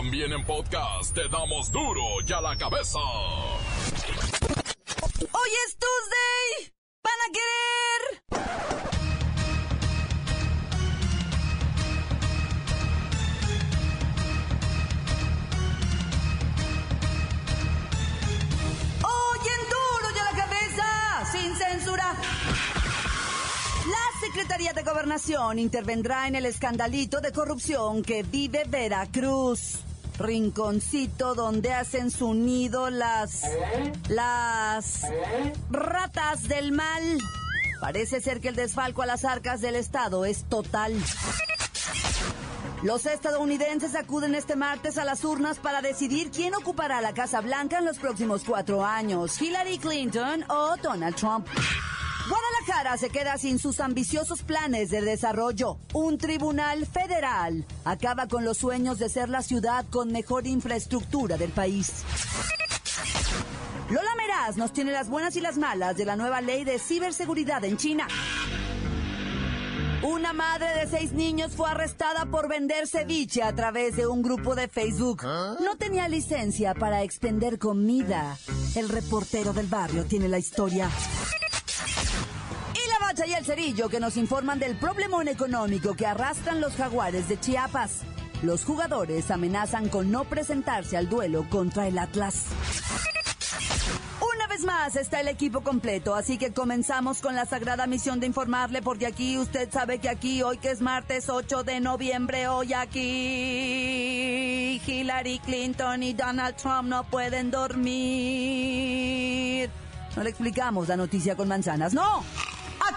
También en podcast te damos duro y a la cabeza. Hoy es Tuesday. ¿Van a querer? Secretaría de Gobernación intervendrá en el escandalito de corrupción que vive Veracruz. Rinconcito donde hacen su nido las... las... ratas del mal. Parece ser que el desfalco a las arcas del Estado es total. Los estadounidenses acuden este martes a las urnas para decidir quién ocupará la Casa Blanca en los próximos cuatro años, Hillary Clinton o Donald Trump. Guadalajara se queda sin sus ambiciosos planes de desarrollo. Un tribunal federal acaba con los sueños de ser la ciudad con mejor infraestructura del país. Lola Meraz nos tiene las buenas y las malas de la nueva ley de ciberseguridad en China. Una madre de seis niños fue arrestada por vender ceviche a través de un grupo de Facebook. No tenía licencia para extender comida. El reportero del barrio tiene la historia. Bacha y el cerillo que nos informan del problemón económico que arrastran los jaguares de Chiapas. Los jugadores amenazan con no presentarse al duelo contra el Atlas. Una vez más está el equipo completo, así que comenzamos con la sagrada misión de informarle, porque aquí usted sabe que aquí, hoy que es martes 8 de noviembre, hoy aquí Hillary Clinton y Donald Trump no pueden dormir. No le explicamos la noticia con manzanas, no.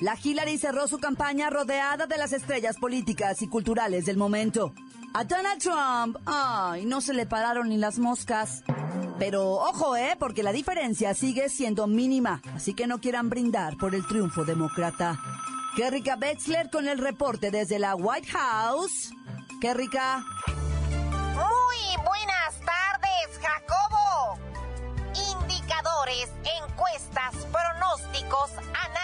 La Hillary cerró su campaña rodeada de las estrellas políticas y culturales del momento. A Donald Trump, ay, no se le pararon ni las moscas. Pero ojo, ¿eh? Porque la diferencia sigue siendo mínima, así que no quieran brindar por el triunfo demócrata. Rica Bexler con el reporte desde la White House. Rica. Muy buenas tardes, Jacobo. Indicadores, encuestas, pronósticos, análisis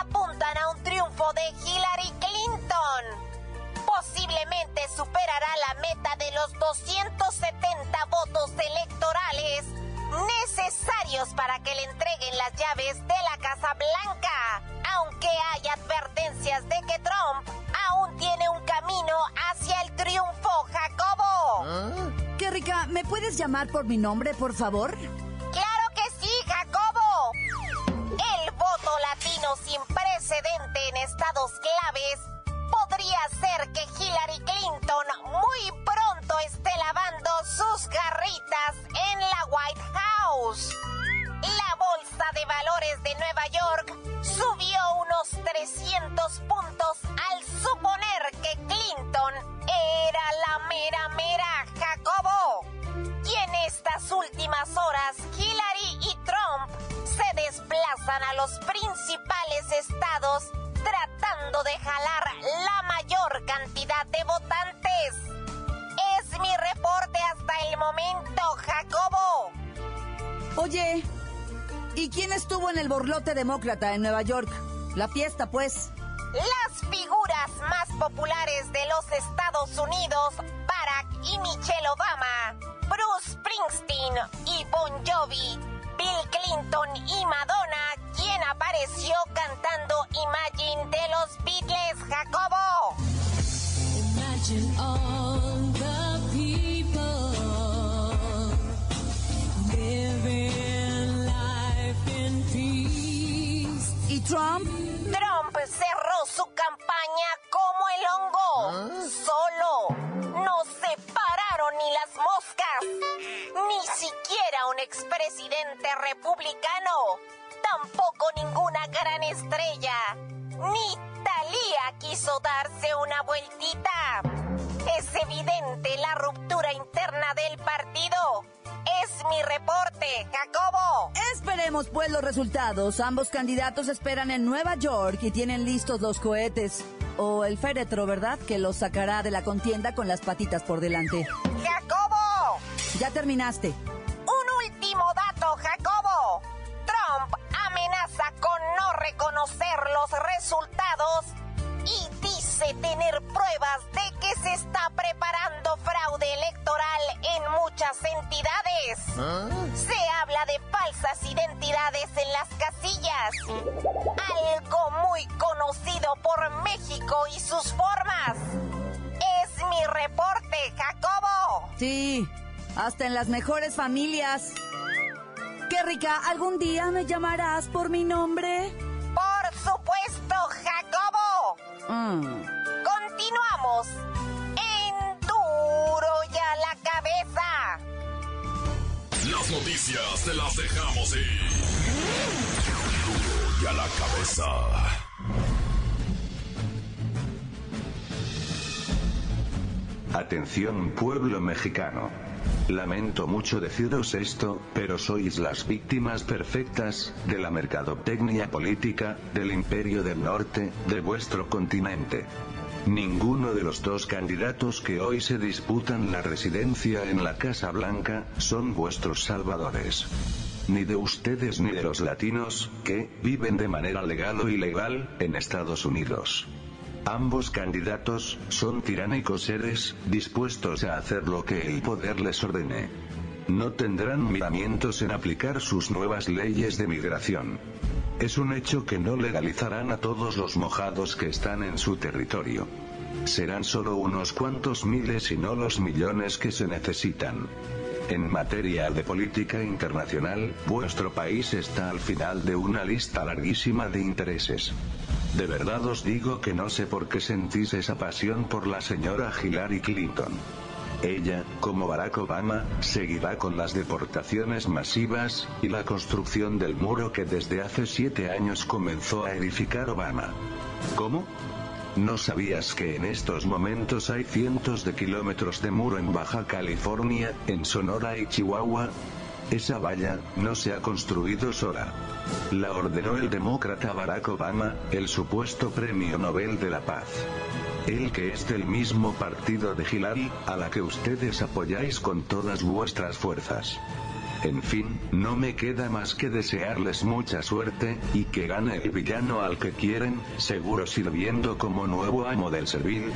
apuntan a un triunfo de Hillary Clinton. Posiblemente superará la meta de los 270 votos electorales necesarios para que le entreguen las llaves de la Casa Blanca, aunque hay advertencias de que Trump aún tiene un camino hacia el triunfo, Jacobo. Qué rica, ¿me puedes llamar por mi nombre, por favor? Sin precedente en estados claves podría ser que Hillary Clinton muy pronto esté lavando sus garritas en la White House. La bolsa de valores de Nueva York subió unos 300 puntos al suponer que Clinton era la mera mera Jacobo. Y en estas últimas horas, Hillary y Trump se a los principales estados tratando de jalar la mayor cantidad de votantes. Es mi reporte hasta el momento, Jacobo. Oye, ¿y quién estuvo en el borlote demócrata en Nueva York? La fiesta, pues. Las figuras más populares de los Estados Unidos, Barack y Michelle Obama, Bruce Springsteen y Bon Jovi, Bill Clinton y Madonna, quien apareció cantando Imagine de los Beatles, Jacobo. Imagine all the people living life in peace. ¿Y Trump? Trump cerró su campaña como el hongo. Solo. Un expresidente republicano. Tampoco ninguna gran estrella. Ni Talía quiso darse una vueltita. Es evidente la ruptura interna mi reporte, Jacobo. Esperemos pues los resultados. Ambos candidatos esperan en Nueva York y tienen listos los cohetes. O el féretro, ¿verdad? Que los sacará de la contienda con las patitas por delante. Jacobo. Ya terminaste. Jacobo. Trump amenaza con no reconocer los resultados y dice tener pruebas de que se está preparando fraude electoral en muchas entidades. Se habla de falsas identidades en las casillas. Algo muy conocido por México y sus formas. Es mi reporte, Jacobo. Sí, hasta en las mejores familias. Qué rica, ¿algún día me llamarás por mi nombre? Por supuesto, Jacobo. Mm. Continuamos en Duro y a la cabeza. Las noticias te las dejamos ir. Duro y a la cabeza. Atención pueblo mexicano. Lamento mucho deciros esto, pero sois las víctimas perfectas de la mercadotecnia política del imperio del norte de vuestro continente. Ninguno de los dos candidatos que hoy se disputan la residencia en la Casa Blanca son vuestros salvadores. Ni de ustedes ni de los latinos, que viven de manera legal o ilegal en Estados Unidos. Ambos candidatos son tiránicos seres, dispuestos a hacer lo que el poder les ordene. No tendrán miramientos en aplicar sus nuevas leyes de migración. Es un hecho que no legalizarán a todos los mojados que están en su territorio. Serán solo unos cuantos miles y no los millones que se necesitan. En materia de política internacional, vuestro país está al final de una lista larguísima de intereses. De verdad os digo que no sé por qué sentís esa pasión por la señora Hillary Clinton. Ella, como Barack Obama, seguirá con las deportaciones masivas, y la construcción del muro que desde hace siete años comenzó a edificar Obama. ¿Cómo? ¿No sabías que en estos momentos hay cientos de kilómetros de muro en Baja California, en Sonora y Chihuahua? Esa valla, no se ha construido sola. La ordenó el demócrata Barack Obama, el supuesto premio Nobel de la Paz. El que es del mismo partido de Hillary, a la que ustedes apoyáis con todas vuestras fuerzas. En fin, no me queda más que desearles mucha suerte, y que gane el villano al que quieren, seguro sirviendo como nuevo amo del servil.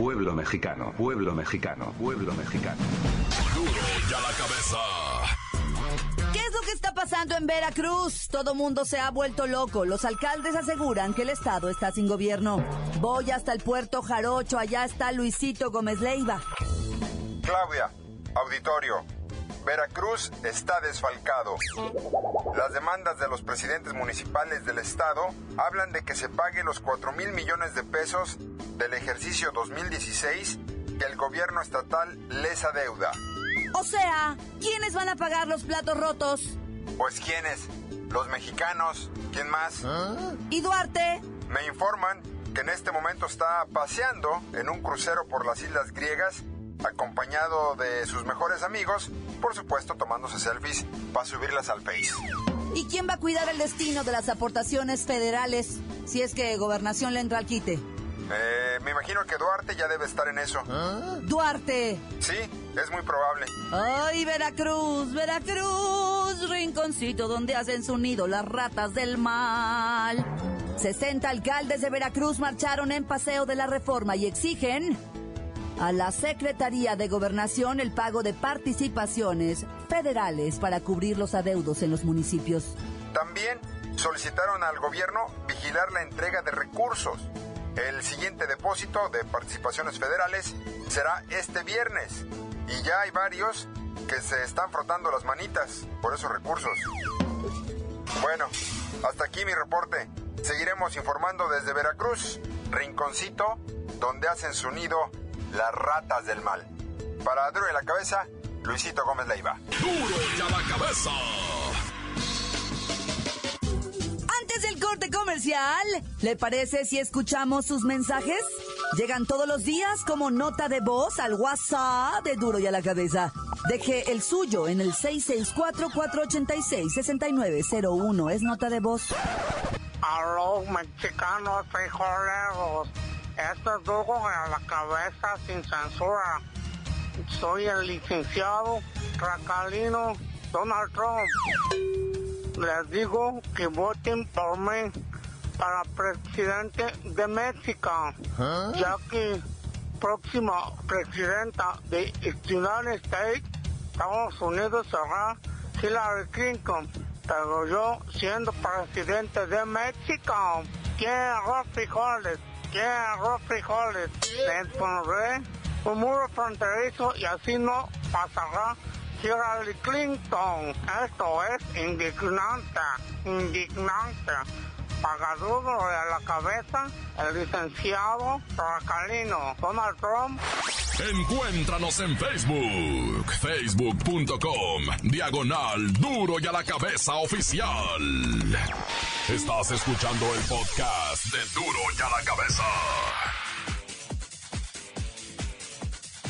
Pueblo mexicano, pueblo mexicano, pueblo mexicano. Duro y a la cabeza. ¿Qué es lo que está pasando en Veracruz? Todo mundo se ha vuelto loco. Los alcaldes aseguran que el estado está sin gobierno. Voy hasta el puerto Jarocho, allá está Luisito Gómez Leiva. Claudia, auditorio. Veracruz está desfalcado. Las demandas de los presidentes municipales del estado hablan de que se pague los 4 mil millones de pesos del ejercicio 2016 que el gobierno estatal les adeuda. O sea, ¿quiénes van a pagar los platos rotos? Pues ¿quiénes? Los mexicanos. ¿Quién más? ¿Y Duarte? Me informan que en este momento está paseando en un crucero por las islas griegas, acompañado de sus mejores amigos, por supuesto tomándose selfies para subirlas al Face. ¿Y quién va a cuidar el destino de las aportaciones federales si es que gobernación le entra al quite? Eh, me imagino que Duarte ya debe estar en eso. Duarte. Sí, es muy probable. Ay, Veracruz, Veracruz, rinconcito donde hacen su nido las ratas del mal. 60 alcaldes de Veracruz marcharon en paseo de la reforma y exigen a la Secretaría de Gobernación el pago de participaciones federales para cubrir los adeudos en los municipios. También solicitaron al gobierno vigilar la entrega de recursos. El siguiente depósito de participaciones federales será este viernes. Y ya hay varios que se están frotando las manitas por esos recursos. Bueno, hasta aquí mi reporte. Seguiremos informando desde Veracruz, rinconcito donde hacen su nido las ratas del mal. Para Duro en la cabeza, Luisito Gómez Leiva. Duro y a la cabeza. Antes del corte comercial comercial. ¿Le parece si escuchamos sus mensajes? Llegan todos los días como nota de voz al WhatsApp de Duro y a la Cabeza. Deje el suyo en el 664-486-6901. Es nota de voz. A los mexicanos frijoleros, esto es duro a la cabeza sin censura. Soy el licenciado Racalino Donald Trump. Les digo que voten por mí para presidente de México, ya que próxima presidenta de United States, Estados Unidos será Hillary Clinton. Pero yo, siendo presidente de México, quiero frijoles, quiero frijoles. Les pondré un muro fronterizo y así no pasará Hillary Clinton. Esto es indignante, indignante. Pagadudo de la cabeza, el licenciado Racalino Donald Trump. Encuéntranos en Facebook, facebook.com, diagonal duro y a la cabeza oficial. Estás escuchando el podcast de duro y a la cabeza.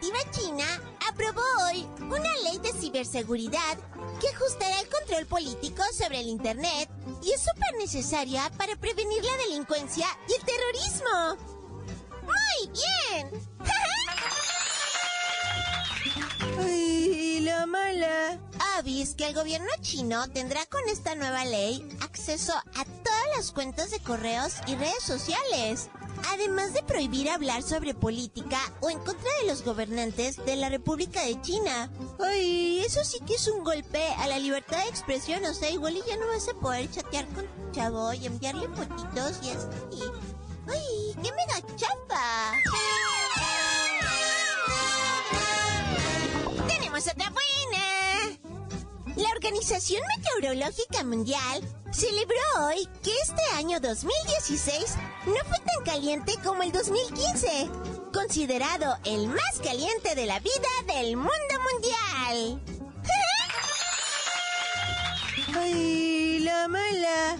Legislativa China aprobó hoy una ley de ciberseguridad que ajustará el control político sobre el Internet y es súper necesaria para prevenir la delincuencia y el terrorismo. ¡Muy bien! Ay, la mala. Avis que el gobierno chino tendrá con esta nueva ley acceso a todas las cuentas de correos y redes sociales, además de prohibir hablar sobre política o en contra de los gobernantes de la República de China. Ay, eso sí que es un golpe a la libertad de expresión, o sea, igual ya no vas a poder chatear con tu chavo y enviarle fotitos y así. Ay, qué mega chapa. Tenemos otra Organización Meteorológica Mundial celebró hoy que este año 2016 no fue tan caliente como el 2015, considerado el más caliente de la vida del mundo mundial. Ay, la mala.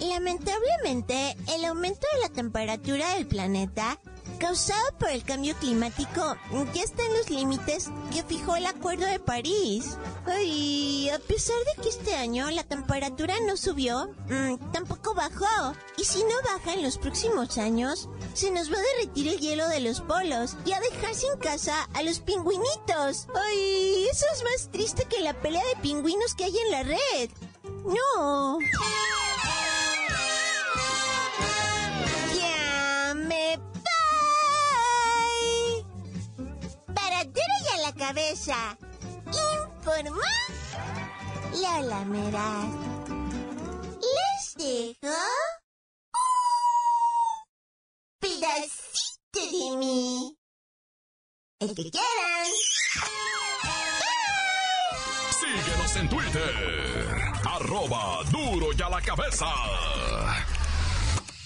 Lamentablemente, el aumento de la temperatura del planeta causado por el cambio climático ya está en los límites que fijó el Acuerdo de París. Ay, a pesar de que este año la temperatura no subió, mm, tampoco bajó. Y si no baja en los próximos años, se nos va a derretir el hielo de los polos y a dejar sin casa a los pingüinitos. Ay, eso es más triste que la pelea de pingüinos que hay en la red. No. Ya me. Para la cabeza. Informó Lola Meraz. Les dejo un pedacito de mí. El que quieran. Síguenos en Twitter, arroba duro y a la cabeza.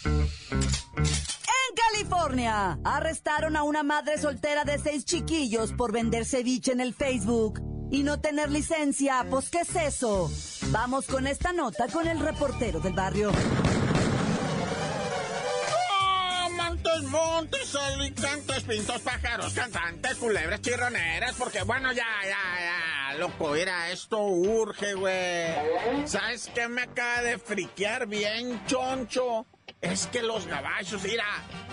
En California, arrestaron a una madre soltera de seis chiquillos por vender ceviche en el Facebook y no tener licencia. Pues, ¿qué es eso? Vamos con esta nota con el reportero del barrio. Oh, montes, montes, alicantes, pintos, pájaros, cantantes, culebras, chirroneras, porque bueno, ya, ya, ya, loco, mira, esto urge, güey. ¿Sabes qué me acaba de friquear bien, choncho? Es que los gabachos, mira,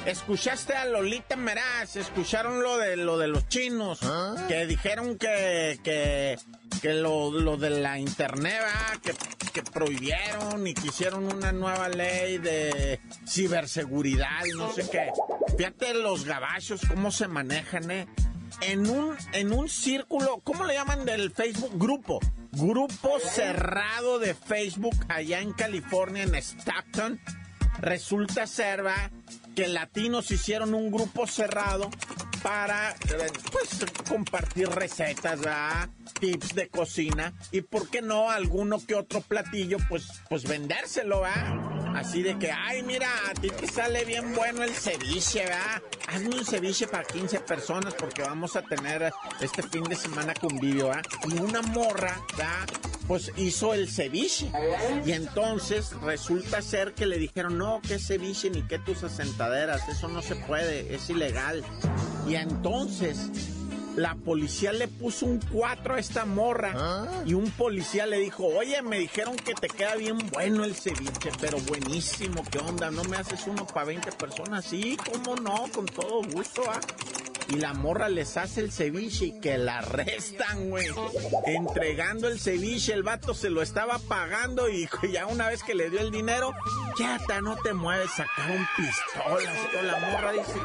escuchaste a Lolita Meraz, escucharon lo de lo de los chinos, que dijeron que, que, que lo, lo de la internet, ¿verdad? que, que prohibieron y que hicieron una nueva ley de ciberseguridad y no sé qué. Fíjate los gabachos, cómo se manejan, ¿eh? En un, en un círculo, ¿cómo le llaman del Facebook? Grupo. grupo cerrado de Facebook allá en California, en Stockton. Resulta ser, va, que latinos hicieron un grupo cerrado para, pues, compartir recetas, ¿verdad? Tips de cocina. Y, ¿por qué no, alguno que otro platillo, pues, pues vendérselo, ¿va? Así de que, ay, mira, a ti te sale bien bueno el ceviche, ¿verdad? Hazme un ceviche para 15 personas porque vamos a tener este fin de semana convivio, ¿verdad? Y una morra, ¿verdad? Pues hizo el ceviche. Y entonces resulta ser que le dijeron, no, que ceviche ni que tus asentaderas, eso no se puede, es ilegal. Y entonces la policía le puso un 4 a esta morra y un policía le dijo, oye, me dijeron que te queda bien bueno el ceviche, pero buenísimo, ¿qué onda? ¿No me haces uno para 20 personas? Sí, ¿cómo no? Con todo gusto, ¿ah? Y la morra les hace el ceviche y que la arrestan, güey. Entregando el ceviche, el vato se lo estaba pagando y ya una vez que le dio el dinero, ya hasta no te mueves, sacaron pistolas. La morra dice,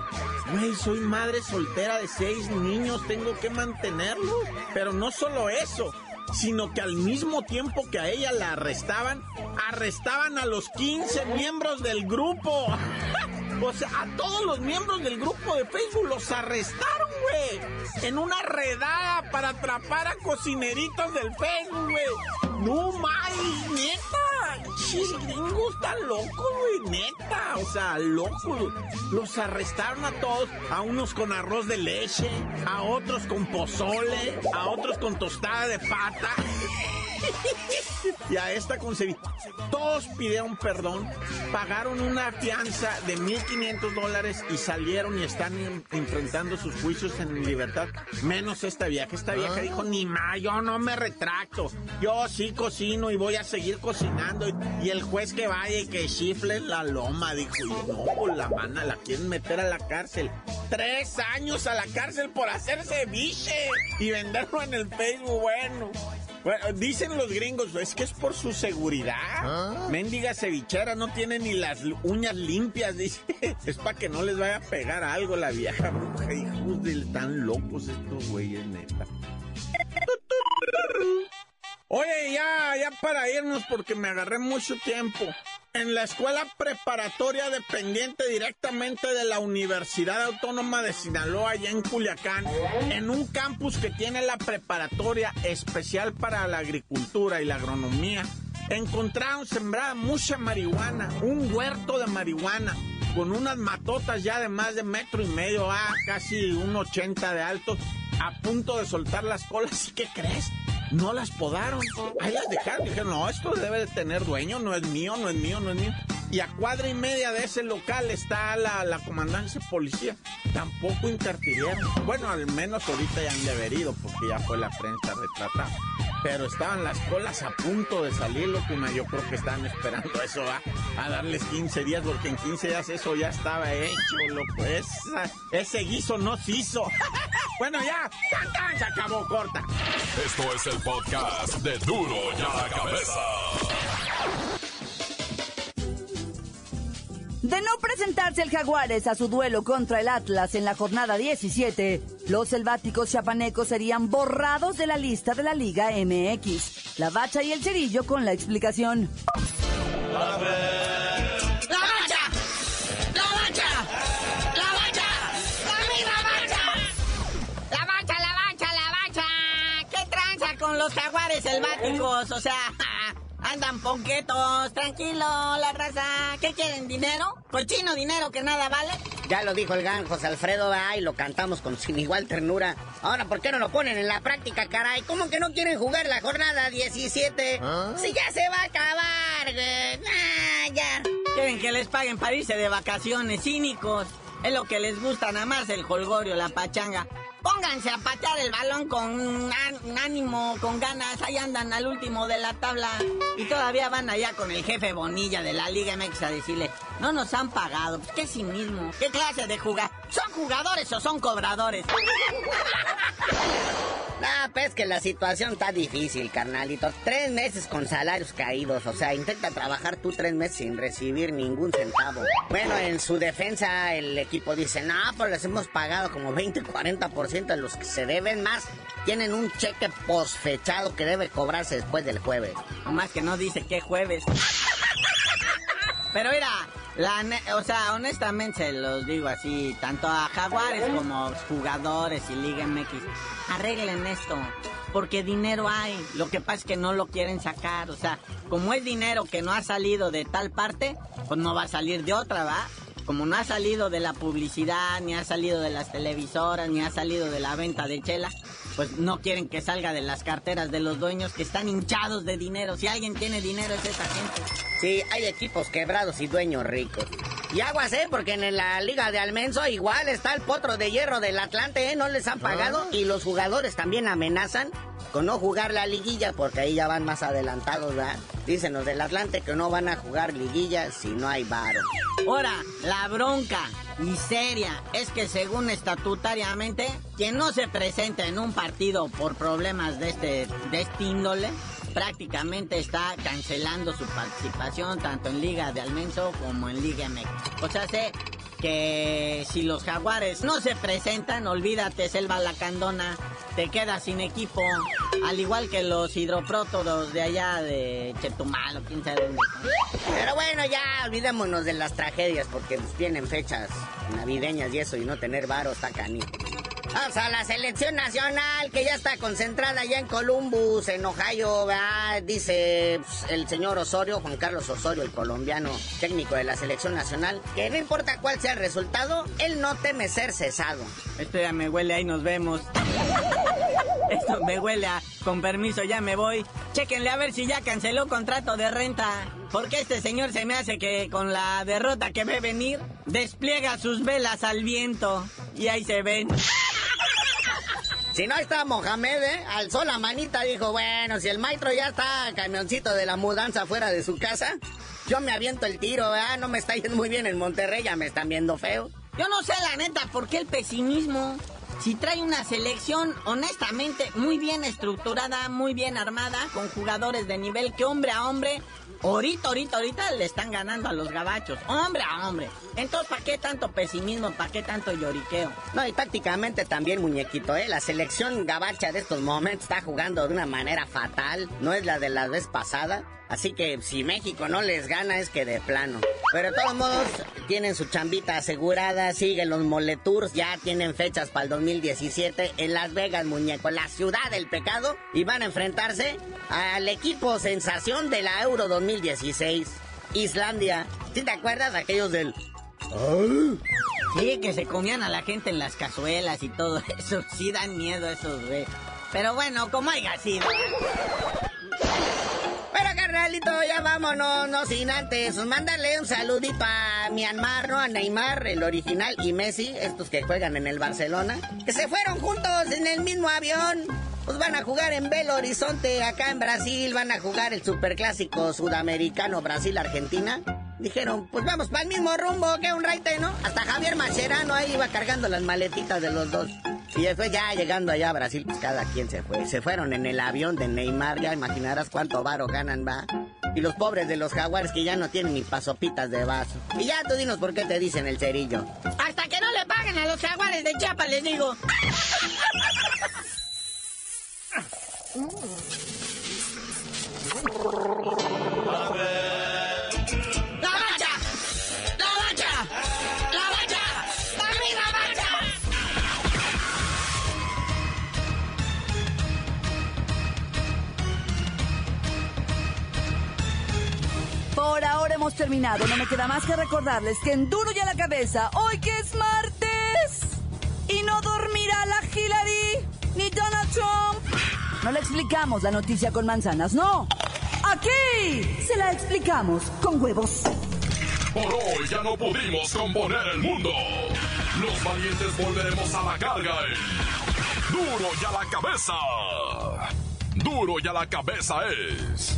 güey, soy madre soltera de seis niños, tengo que mantenerlos. Pero no solo eso, sino que al mismo tiempo que a ella la arrestaban, arrestaban a los 15 miembros del grupo. O sea, a todos los miembros del grupo de Facebook los arrestaron, güey. En una redada para atrapar a cocineritos del Facebook, güey. No mames, neta. Chis gringos están locos, güey, neta. O sea, locos. Los arrestaron a todos. A unos con arroz de leche, a otros con pozole, a otros con tostada de pata. y a esta concebida. Todos pidieron perdón, pagaron una fianza de 1.500 dólares y salieron y están en- enfrentando sus juicios en libertad. Menos esta vieja. Esta vieja dijo, ni más, yo no me retracto. Yo sí cocino y voy a seguir cocinando. Y, y el juez que vaya y que chifle la loma, dijo, y no, pues la mana la quieren meter a la cárcel. Tres años a la cárcel por hacer ceviche y venderlo en el Facebook, bueno. Bueno, dicen los gringos, es que es por su seguridad. Mendiga cevichera, no tiene ni las uñas limpias, dice. Es para que no les vaya a pegar algo la vieja bruja. Hijos de tan locos estos güeyes, neta. Oye, ya, ya para irnos porque me agarré mucho tiempo. En la escuela preparatoria dependiente directamente de la Universidad Autónoma de Sinaloa, allá en Culiacán, en un campus que tiene la preparatoria especial para la agricultura y la agronomía, encontraron sembrada mucha marihuana, un huerto de marihuana, con unas matotas ya de más de metro y medio, ah, casi un 80 de alto, a punto de soltar las colas. ¿Y qué crees? No las podaron. Ahí las dejaron. Dijeron, no, esto debe de tener dueño, no es mío, no es mío, no es mío. Y a cuadra y media de ese local está la, la comandancia policía. Tampoco interfirieron. Bueno, al menos ahorita ya han de haber ido, porque ya fue la prensa retratada. Pero estaban las colas a punto de salir, loco. y Yo creo que estaban esperando eso, ¿va? a darles 15 días, porque en 15 días eso ya estaba hecho, loco. Esa- ese guiso no se hizo. bueno, ya, tan, tan, se acabó, corta. Esto es el podcast de Duro y a la Cabeza. De no presentarse el Jaguares a su duelo contra el Atlas en la jornada 17, los selváticos chapanecos serían borrados de la lista de la Liga MX. La Bacha y el Cerillo con la explicación. ¡La bacha! ¡La bacha! ¡La bacha! ¡La misma bacha! La bacha, la bacha, la bacha. ¿Qué tranza con los jaguares selváticos? O sea, andan ponquetos, tranquilo, la raza. ¿Qué quieren? ¿Dinero? ¿Cochino dinero que nada vale? Ya lo dijo el gran José Alfredo, ¿verdad? y lo cantamos con sin igual ternura. Ahora, ¿por qué no lo ponen en la práctica, caray? ¿Cómo que no quieren jugar la jornada 17? Si ya se va a acabar, güey. Ah, ya. Quieren que les paguen para irse de vacaciones, cínicos. Es lo que les gusta, nada más el jolgorio, la pachanga. Pónganse a patear el balón con án- ánimo, con ganas. Ahí andan al último de la tabla. Y todavía van allá con el jefe Bonilla de la Liga MX a decirle, no nos han pagado. Pues, ¿Qué cinismo? ¿Qué clase de jugar? ¿Son jugadores o son cobradores? Ah, pues que la situación está difícil, carnalito. Tres meses con salarios caídos. O sea, intenta trabajar tú tres meses sin recibir ningún centavo. Bueno, en su defensa, el equipo dice, no, pues les hemos pagado como 20, 40% de los que se deben más. Tienen un cheque posfechado que debe cobrarse después del jueves. Nomás que no dice qué jueves. Pero mira, la ne- o sea, honestamente se los digo así, tanto a Jaguares como jugadores y Liga MX, arreglen esto, porque dinero hay, lo que pasa es que no lo quieren sacar, o sea, como es dinero que no ha salido de tal parte, pues no va a salir de otra, ¿va? Como no ha salido de la publicidad, ni ha salido de las televisoras, ni ha salido de la venta de chela, pues no quieren que salga de las carteras de los dueños que están hinchados de dinero. Si alguien tiene dinero es esa gente. Sí, hay equipos quebrados y dueños ricos. Y aguas, ¿eh? Porque en la Liga de Almenso igual está el potro de hierro del Atlante, ¿eh? No les han pagado y los jugadores también amenazan con no jugar la liguilla porque ahí ya van más adelantados, ¿verdad? Dicen los del Atlante que no van a jugar liguilla si no hay varo. Ahora, la bronca y seria es que según estatutariamente, quien no se presenta en un partido por problemas de este, de este índole, prácticamente está cancelando su participación tanto en Liga de Almenso como en Liga MX. O sea, sé que si los jaguares no se presentan, olvídate, Selva Lacandona, te quedas sin equipo, al igual que los hidroprótodos de allá de Chetumal o quién sabe dónde. Pero bueno, ya olvidémonos de las tragedias porque pues, vienen fechas navideñas y eso y no tener varo está. Vamos a la selección nacional que ya está concentrada ya en Columbus, en Ohio, ¿verdad? dice pues, el señor Osorio, Juan Carlos Osorio, el colombiano técnico de la selección nacional, que no importa cuál sea el resultado, él no teme ser cesado. Esto ya me huele, ahí nos vemos. Esto me huele a, con permiso, ya me voy. Chéquenle a ver si ya canceló contrato de renta. Porque este señor se me hace que con la derrota que ve venir, despliega sus velas al viento. Y ahí se ven. Si no, está Mohamed, ¿eh? Alzó la manita, dijo, bueno, si el maestro ya está camioncito de la mudanza fuera de su casa, yo me aviento el tiro, ¿verdad? No me está yendo muy bien en Monterrey, ya me están viendo feo. Yo no sé, la neta, por qué el pesimismo. Si trae una selección, honestamente, muy bien estructurada, muy bien armada, con jugadores de nivel que hombre a hombre, ahorita, ahorita, ahorita le están ganando a los gabachos, hombre a hombre. Entonces, ¿para qué tanto pesimismo? ¿Para qué tanto lloriqueo? No, y tácticamente también, muñequito, ¿eh? La selección gabacha de estos momentos está jugando de una manera fatal, no es la de la vez pasada. Así que si México no les gana es que de plano. Pero de todos modos, tienen su chambita asegurada, siguen los moletours, ya tienen fechas para el 2017 en Las Vegas, muñeco, la ciudad del pecado, y van a enfrentarse al equipo sensación de la Euro 2016, Islandia. ¿Sí te acuerdas? Aquellos del... Sí, que se comían a la gente en las cazuelas y todo eso. Sí dan miedo esos, güey. Pero bueno, como haya sido. Pero carnalito, ya vámonos, no sin antes. Mándale un saludito a Myanmar, ¿no? A Neymar, el original, y Messi, estos que juegan en el Barcelona, que se fueron juntos en el mismo avión. Pues van a jugar en Belo Horizonte, acá en Brasil, van a jugar el superclásico sudamericano Brasil-Argentina. Dijeron, pues vamos para el mismo rumbo, que un raite, ¿no? Hasta Javier Macherano ahí iba cargando las maletitas de los dos. Y después ya llegando allá a Brasil, pues cada quien se fue. Se fueron en el avión de Neymar, ya imaginarás cuánto varo ganan, va. Y los pobres de los jaguares que ya no tienen ni pasopitas de vaso. Y ya tú dinos por qué te dicen el cerillo. Hasta que no le paguen a los jaguares de Chiapas, les digo. Terminado. No me queda más que recordarles que en Duro y a la cabeza, hoy que es martes, y no dormirá la Hillary ni Donald Trump. No le explicamos la noticia con manzanas, no. Aquí se la explicamos con huevos. Por hoy ya no pudimos componer el mundo. Los valientes volveremos a la carga Duro y a la cabeza. Duro y a la cabeza es